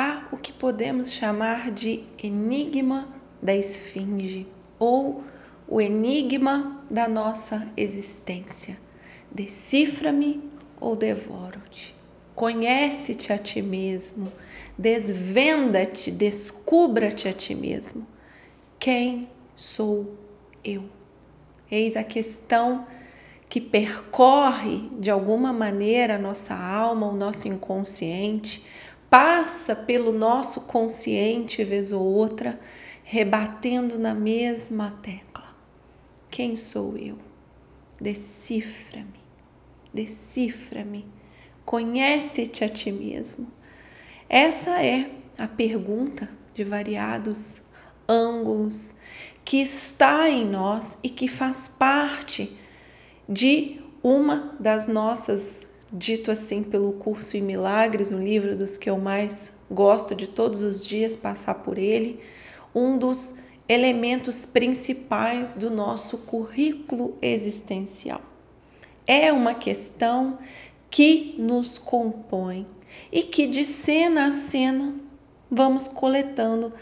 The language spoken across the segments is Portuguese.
há o que podemos chamar de enigma da esfinge ou o enigma da nossa existência. Decifra-me ou devoro-te. Conhece-te a ti mesmo, desvenda-te, descubra-te a ti mesmo. Quem sou eu? Eis a questão que percorre de alguma maneira a nossa alma, o nosso inconsciente, passa pelo nosso consciente vez ou outra, rebatendo na mesma tecla. Quem sou eu? Decifra-me, decifra-me, conhece-te a ti mesmo. Essa é a pergunta de variados ângulos que está em nós e que faz parte de uma das nossas, dito assim pelo curso em Milagres, um livro dos que eu mais gosto de todos os dias passar por ele, um dos elementos principais do nosso currículo existencial. É uma questão que nos compõe e que de cena a cena vamos coletando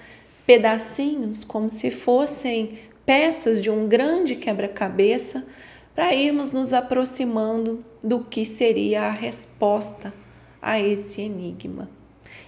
pedacinhos como se fossem peças de um grande quebra-cabeça para irmos nos aproximando do que seria a resposta a esse enigma.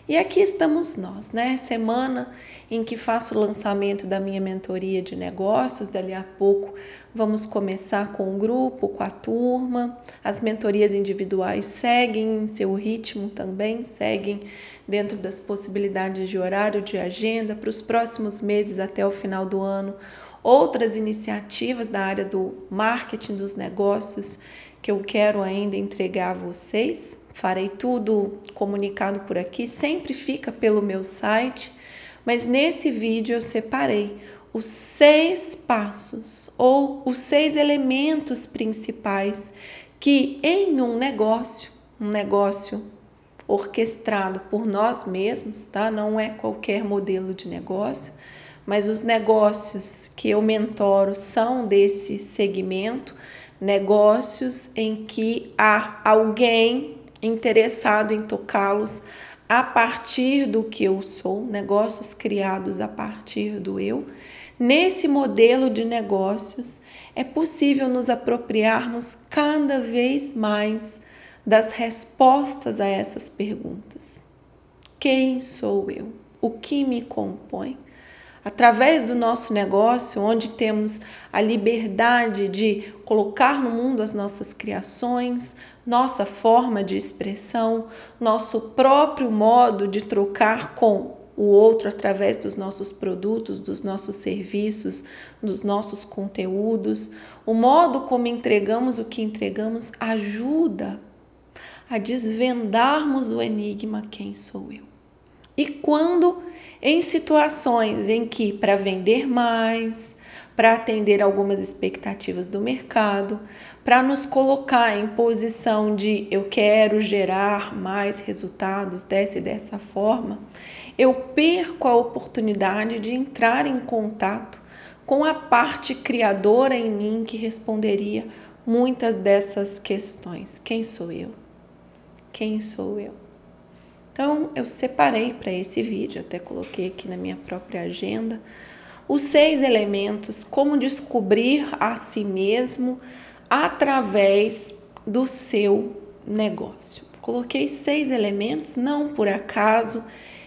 E aqui estamos nós, né? Semana em que faço o lançamento da minha mentoria de negócios. Dali a pouco vamos começar com o grupo, com a turma. As mentorias individuais seguem em seu ritmo também, seguem dentro das possibilidades de horário, de agenda para os próximos meses até o final do ano. Outras iniciativas da área do marketing dos negócios que eu quero ainda entregar a vocês farei tudo comunicado por aqui, sempre fica pelo meu site, mas nesse vídeo eu separei os seis passos ou os seis elementos principais que em um negócio, um negócio orquestrado por nós mesmos, tá? Não é qualquer modelo de negócio, mas os negócios que eu mentoro são desse segmento, negócios em que há alguém interessado em tocá-los a partir do que eu sou, negócios criados a partir do eu. Nesse modelo de negócios, é possível nos apropriarmos cada vez mais das respostas a essas perguntas. Quem sou eu? O que me compõe? Através do nosso negócio, onde temos a liberdade de colocar no mundo as nossas criações, nossa forma de expressão, nosso próprio modo de trocar com o outro através dos nossos produtos, dos nossos serviços, dos nossos conteúdos. O modo como entregamos o que entregamos ajuda a desvendarmos o enigma quem sou eu. E quando em situações em que, para vender mais, para atender algumas expectativas do mercado, para nos colocar em posição de eu quero gerar mais resultados dessa e dessa forma, eu perco a oportunidade de entrar em contato com a parte criadora em mim que responderia muitas dessas questões. Quem sou eu? Quem sou eu? Então, eu separei para esse vídeo, até coloquei aqui na minha própria agenda, os seis elementos, como descobrir a si mesmo através do seu negócio. Coloquei seis elementos, não por acaso,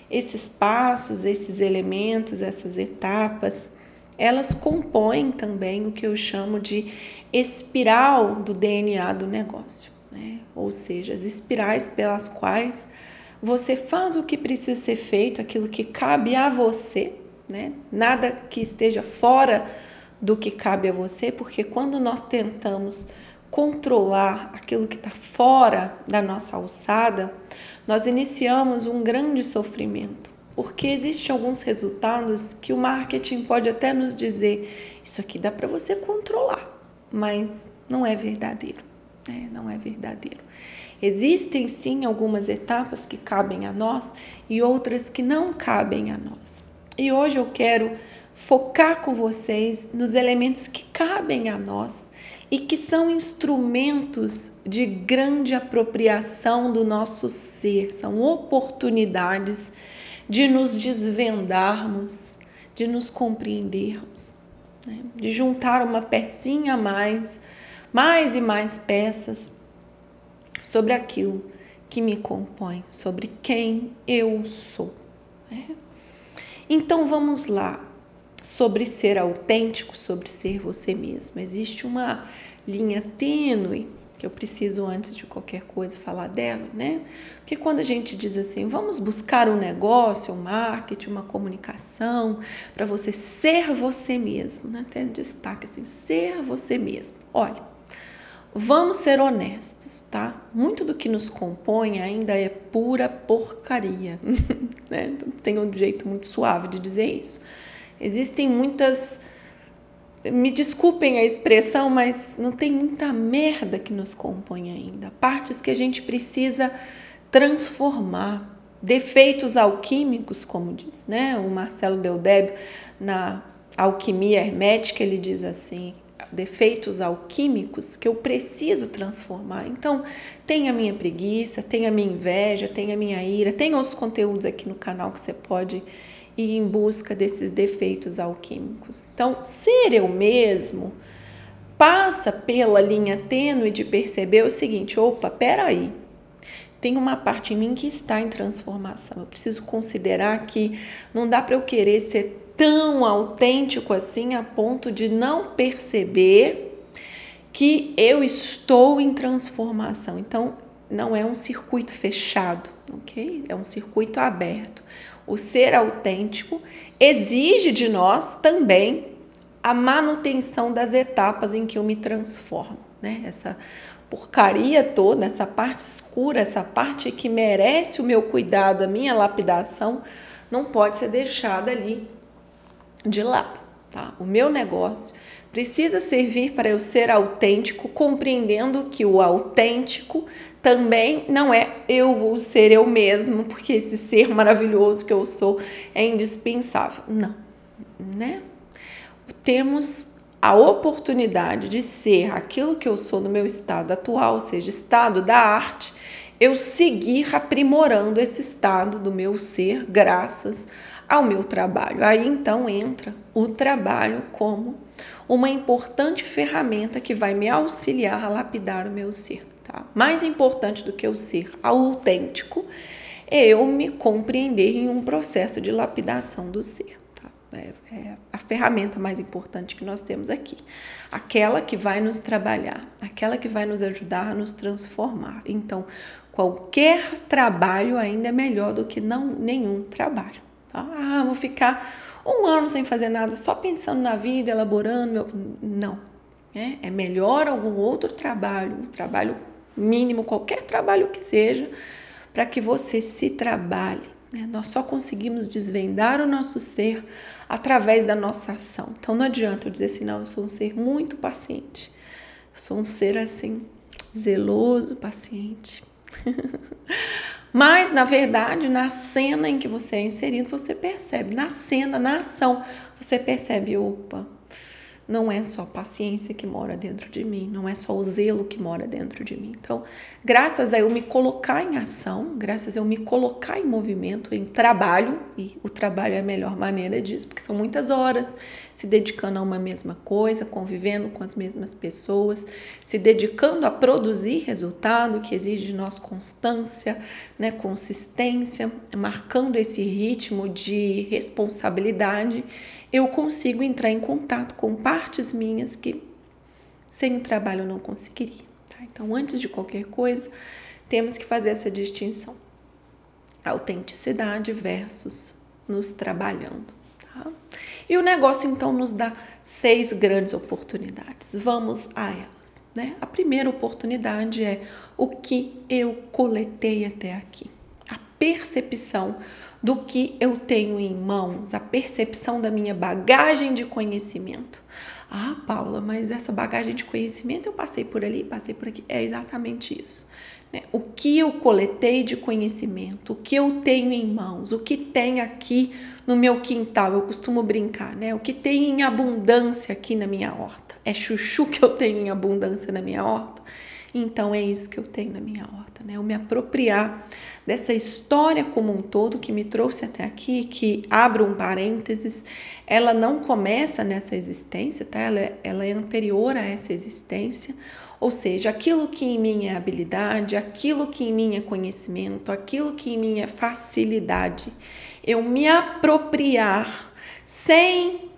esses passos, esses elementos, essas etapas, elas compõem também o que eu chamo de espiral do DNA do negócio, né? ou seja, as espirais pelas quais você faz o que precisa ser feito, aquilo que cabe a você, né? Nada que esteja fora do que cabe a você, porque quando nós tentamos controlar aquilo que está fora da nossa alçada, nós iniciamos um grande sofrimento, porque existem alguns resultados que o marketing pode até nos dizer: isso aqui dá para você controlar, mas não é verdadeiro, né? não é verdadeiro. Existem sim algumas etapas que cabem a nós e outras que não cabem a nós. E hoje eu quero focar com vocês nos elementos que cabem a nós e que são instrumentos de grande apropriação do nosso ser, são oportunidades de nos desvendarmos, de nos compreendermos, né? de juntar uma pecinha a mais, mais e mais peças sobre aquilo que me compõe, sobre quem eu sou. Né? Então vamos lá, sobre ser autêntico, sobre ser você mesmo. Existe uma linha tênue que eu preciso antes de qualquer coisa falar dela, né? Porque quando a gente diz assim, vamos buscar um negócio, um marketing, uma comunicação, para você ser você mesmo, né? Até destaque assim, ser você mesmo. Olha, vamos ser honestos, tá? Muito do que nos compõe ainda é pura porcaria, né? Tem um jeito muito suave de dizer isso. Existem muitas me desculpem a expressão, mas não tem muita merda que nos compõe ainda. Partes que a gente precisa transformar. Defeitos alquímicos, como diz, né? O Marcelo Deldébio, na Alquimia Hermética, ele diz assim: defeitos alquímicos que eu preciso transformar. Então, tem a minha preguiça, tem a minha inveja, tem a minha ira, tem outros conteúdos aqui no canal que você pode e em busca desses defeitos alquímicos. Então, ser eu mesmo passa pela linha tênue de perceber o seguinte: opa, peraí, tem uma parte em mim que está em transformação. Eu preciso considerar que não dá para eu querer ser tão autêntico assim a ponto de não perceber que eu estou em transformação. Então, não é um circuito fechado, ok? É um circuito aberto o ser autêntico, exige de nós também a manutenção das etapas em que eu me transformo, né? Essa porcaria toda, essa parte escura, essa parte que merece o meu cuidado, a minha lapidação, não pode ser deixada ali de lado, tá? O meu negócio precisa servir para eu ser autêntico, compreendendo que o autêntico também não é eu vou ser eu mesmo, porque esse ser maravilhoso que eu sou é indispensável. Não, né? Temos a oportunidade de ser aquilo que eu sou no meu estado atual, ou seja, estado da arte, eu seguir aprimorando esse estado do meu ser graças ao meu trabalho. Aí então entra o trabalho como uma importante ferramenta que vai me auxiliar a lapidar o meu ser. Tá? Mais importante do que o ser autêntico é eu me compreender em um processo de lapidação do ser. Tá? É, é a ferramenta mais importante que nós temos aqui. Aquela que vai nos trabalhar, aquela que vai nos ajudar a nos transformar. Então, qualquer trabalho ainda é melhor do que não nenhum trabalho. Ah, vou ficar um ano sem fazer nada, só pensando na vida, elaborando. Meu... Não. É, é melhor algum outro trabalho, um trabalho mínimo, qualquer trabalho que seja, para que você se trabalhe. Né? Nós só conseguimos desvendar o nosso ser através da nossa ação. Então não adianta eu dizer assim, não, eu sou um ser muito paciente. Eu sou um ser assim, zeloso, paciente. Mas, na verdade, na cena em que você é inserido, você percebe. Na cena, na ação, você percebe, opa, não é só paciência que mora dentro de mim, não é só o zelo que mora dentro de mim. Então, graças a eu me colocar em ação, graças a eu me colocar em movimento, em trabalho, e o trabalho é a melhor maneira disso, porque são muitas horas se dedicando a uma mesma coisa, convivendo com as mesmas pessoas, se dedicando a produzir resultado que exige de nós constância, né, consistência, marcando esse ritmo de responsabilidade eu consigo entrar em contato com partes minhas que sem o trabalho eu não conseguiria. Tá? Então, antes de qualquer coisa, temos que fazer essa distinção: autenticidade versus nos trabalhando. Tá? E o negócio então nos dá seis grandes oportunidades. Vamos a elas. Né? A primeira oportunidade é o que eu coletei até aqui. A percepção do que eu tenho em mãos, a percepção da minha bagagem de conhecimento. Ah, Paula, mas essa bagagem de conhecimento eu passei por ali, passei por aqui. É exatamente isso. Né? O que eu coletei de conhecimento, o que eu tenho em mãos, o que tem aqui no meu quintal, eu costumo brincar, né? O que tem em abundância aqui na minha horta. É chuchu que eu tenho em abundância na minha horta. Então é isso que eu tenho na minha horta, né? Eu me apropriar dessa história como um todo que me trouxe até aqui, que abro um parênteses, ela não começa nessa existência, tá? Ela é, ela é anterior a essa existência. Ou seja, aquilo que em mim é habilidade, aquilo que em mim é conhecimento, aquilo que em mim é facilidade, eu me apropriar sem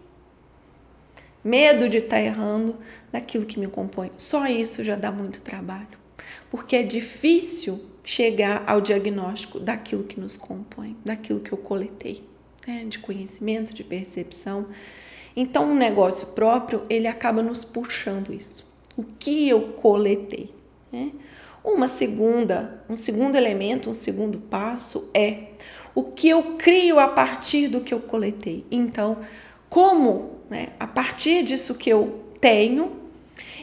medo de estar tá errando daquilo que me compõe. Só isso já dá muito trabalho, porque é difícil chegar ao diagnóstico daquilo que nos compõe, daquilo que eu coletei, né? de conhecimento, de percepção. Então, um negócio próprio, ele acaba nos puxando isso. O que eu coletei? Né? Uma segunda, um segundo elemento, um segundo passo é o que eu crio a partir do que eu coletei. Então, como né? A partir disso que eu tenho,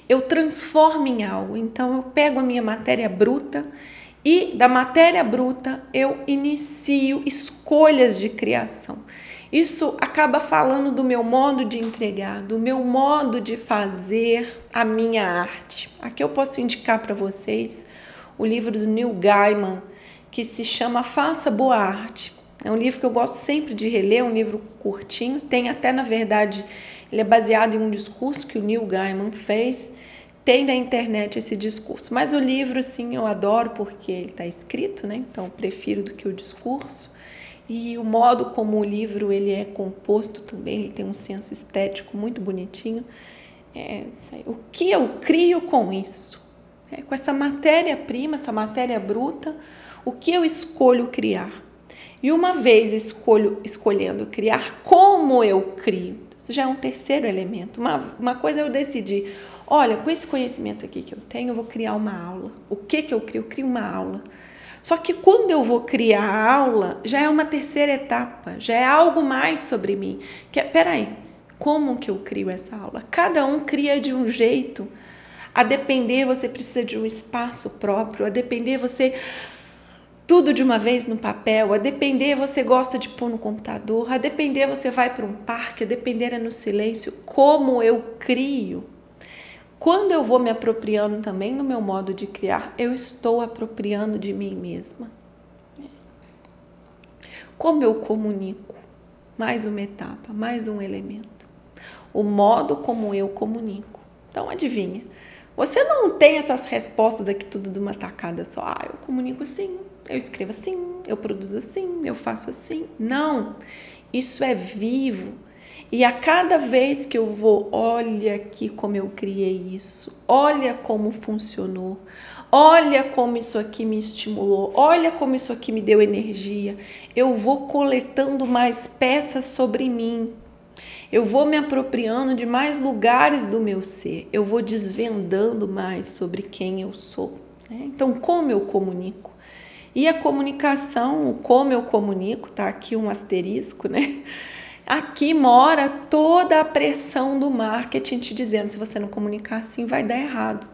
eu transformo em algo. Então eu pego a minha matéria bruta e da matéria bruta eu inicio escolhas de criação. Isso acaba falando do meu modo de entregar, do meu modo de fazer a minha arte. Aqui eu posso indicar para vocês o livro do Neil Gaiman, que se chama Faça Boa Arte. É um livro que eu gosto sempre de reler, é um livro curtinho, tem até, na verdade, ele é baseado em um discurso que o Neil Gaiman fez, tem na internet esse discurso. Mas o livro, assim, eu adoro porque ele está escrito, né? Então, prefiro do que o discurso. E o modo como o livro ele é composto também, ele tem um senso estético muito bonitinho. É, o que eu crio com isso? É, com essa matéria-prima, essa matéria bruta, o que eu escolho criar? E uma vez escolho, escolhendo criar, como eu crio? Isso já é um terceiro elemento. Uma, uma coisa eu decidi, olha, com esse conhecimento aqui que eu tenho, eu vou criar uma aula. O que que eu crio? Eu crio uma aula. Só que quando eu vou criar a aula, já é uma terceira etapa, já é algo mais sobre mim. Que é, peraí, como que eu crio essa aula? Cada um cria de um jeito. A depender, você precisa de um espaço próprio, a depender, você tudo de uma vez no papel, a depender você gosta de pôr no computador, a depender você vai para um parque, a depender é no silêncio, como eu crio. Quando eu vou me apropriando também no meu modo de criar, eu estou apropriando de mim mesma. Como eu comunico? Mais uma etapa, mais um elemento. O modo como eu comunico. Então, adivinha? Você não tem essas respostas aqui tudo de uma tacada só. Ah, eu comunico assim, eu escrevo assim, eu produzo assim, eu faço assim. Não. Isso é vivo. E a cada vez que eu vou, olha aqui como eu criei isso, olha como funcionou, olha como isso aqui me estimulou, olha como isso aqui me deu energia, eu vou coletando mais peças sobre mim. Eu vou me apropriando de mais lugares do meu ser, eu vou desvendando mais sobre quem eu sou. Né? Então, como eu comunico? E a comunicação, como eu comunico, tá aqui um asterisco, né? Aqui mora toda a pressão do marketing te dizendo: se você não comunicar assim, vai dar errado.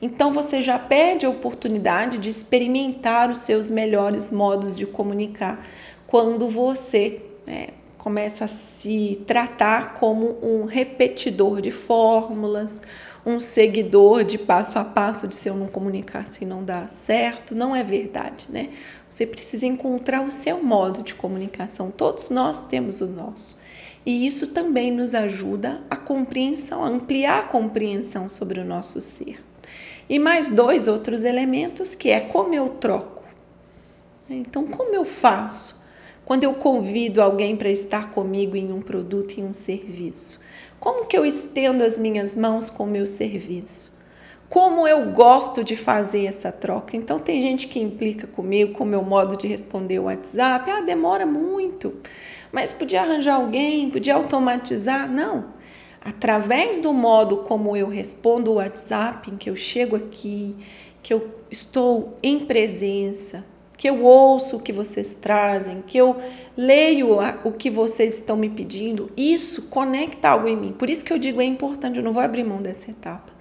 Então você já perde a oportunidade de experimentar os seus melhores modos de comunicar quando você né, começa a se tratar como um repetidor de fórmulas, um seguidor de passo a passo de se eu não comunicar assim não dá certo, não é verdade, né? Você precisa encontrar o seu modo de comunicação. Todos nós temos o nosso. E isso também nos ajuda a compreensão, a ampliar a compreensão sobre o nosso ser. E mais dois outros elementos que é como eu troco. Então, como eu faço? Quando eu convido alguém para estar comigo em um produto, em um serviço, como que eu estendo as minhas mãos com o meu serviço? Como eu gosto de fazer essa troca. Então, tem gente que implica comigo com o meu modo de responder o WhatsApp. Ah, demora muito. Mas podia arranjar alguém, podia automatizar. Não. Através do modo como eu respondo o WhatsApp, em que eu chego aqui, que eu estou em presença, que eu ouço o que vocês trazem, que eu leio o que vocês estão me pedindo, isso conecta algo em mim. Por isso que eu digo é importante, eu não vou abrir mão dessa etapa,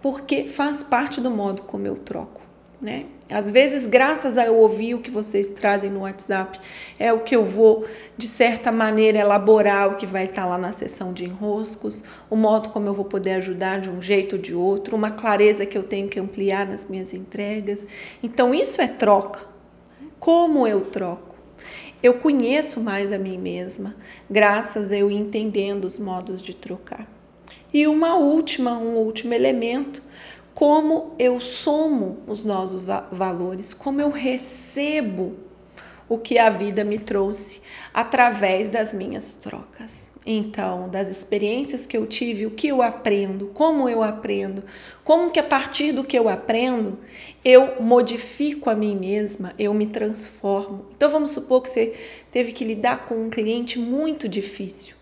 porque faz parte do modo como eu troco. né? Às vezes, graças a eu ouvir o que vocês trazem no WhatsApp, é o que eu vou, de certa maneira, elaborar o que vai estar lá na sessão de enroscos, o modo como eu vou poder ajudar de um jeito ou de outro, uma clareza que eu tenho que ampliar nas minhas entregas. Então, isso é troca. Como eu troco? Eu conheço mais a mim mesma, graças a eu entendendo os modos de trocar. E uma última, um último elemento, como eu somo os nossos valores, como eu recebo o que a vida me trouxe através das minhas trocas. Então, das experiências que eu tive, o que eu aprendo, como eu aprendo, como que a partir do que eu aprendo, eu modifico a mim mesma, eu me transformo. Então, vamos supor que você teve que lidar com um cliente muito difícil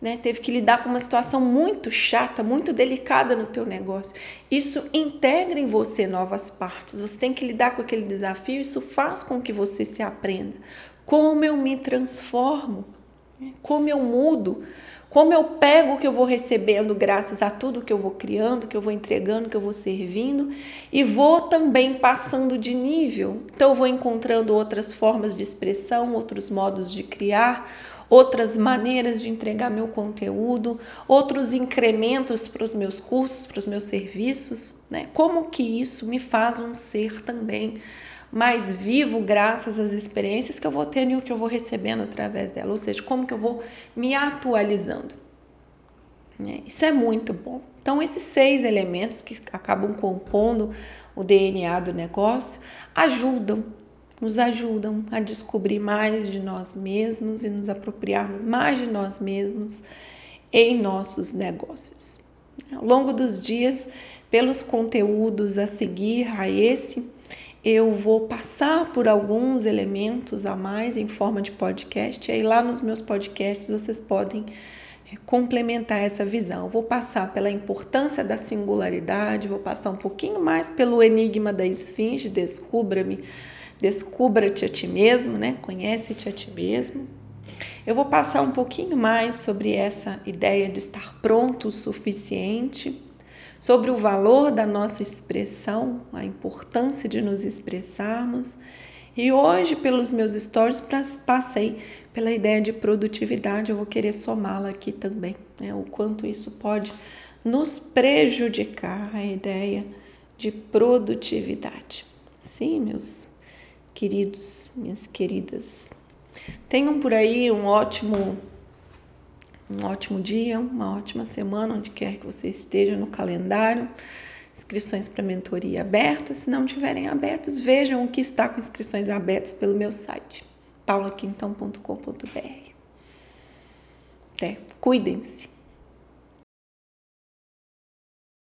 né, teve que lidar com uma situação muito chata, muito delicada no teu negócio. Isso integra em você novas partes. Você tem que lidar com aquele desafio, isso faz com que você se aprenda. Como eu me transformo, como eu mudo, como eu pego o que eu vou recebendo graças a tudo que eu vou criando, que eu vou entregando, que eu vou servindo e vou também passando de nível. Então eu vou encontrando outras formas de expressão, outros modos de criar, outras maneiras de entregar meu conteúdo, outros incrementos para os meus cursos, para os meus serviços, né? Como que isso me faz um ser também mais vivo graças às experiências que eu vou tendo e o que eu vou recebendo através dela, ou seja, como que eu vou me atualizando. Né? Isso é muito bom. Então, esses seis elementos que acabam compondo o DNA do negócio ajudam nos ajudam a descobrir mais de nós mesmos e nos apropriarmos mais de nós mesmos em nossos negócios. Ao longo dos dias, pelos conteúdos a seguir a esse, eu vou passar por alguns elementos a mais em forma de podcast. E aí, lá nos meus podcasts, vocês podem eh, complementar essa visão. vou passar pela importância da singularidade, vou passar um pouquinho mais pelo enigma da esfinge, descubra-me Descubra-te a ti mesmo, né? Conhece-te a ti mesmo. Eu vou passar um pouquinho mais sobre essa ideia de estar pronto o suficiente, sobre o valor da nossa expressão, a importância de nos expressarmos. E hoje, pelos meus stories, passei pela ideia de produtividade. Eu vou querer somá-la aqui também, né? o quanto isso pode nos prejudicar a ideia de produtividade. Sim, meus queridos, minhas queridas. Tenham por aí um ótimo um ótimo dia, uma ótima semana, onde quer que você esteja no calendário. Inscrições para mentoria abertas. Se não tiverem abertas, vejam o que está com inscrições abertas pelo meu site, paulaquintão.com.br. Até, cuidem-se.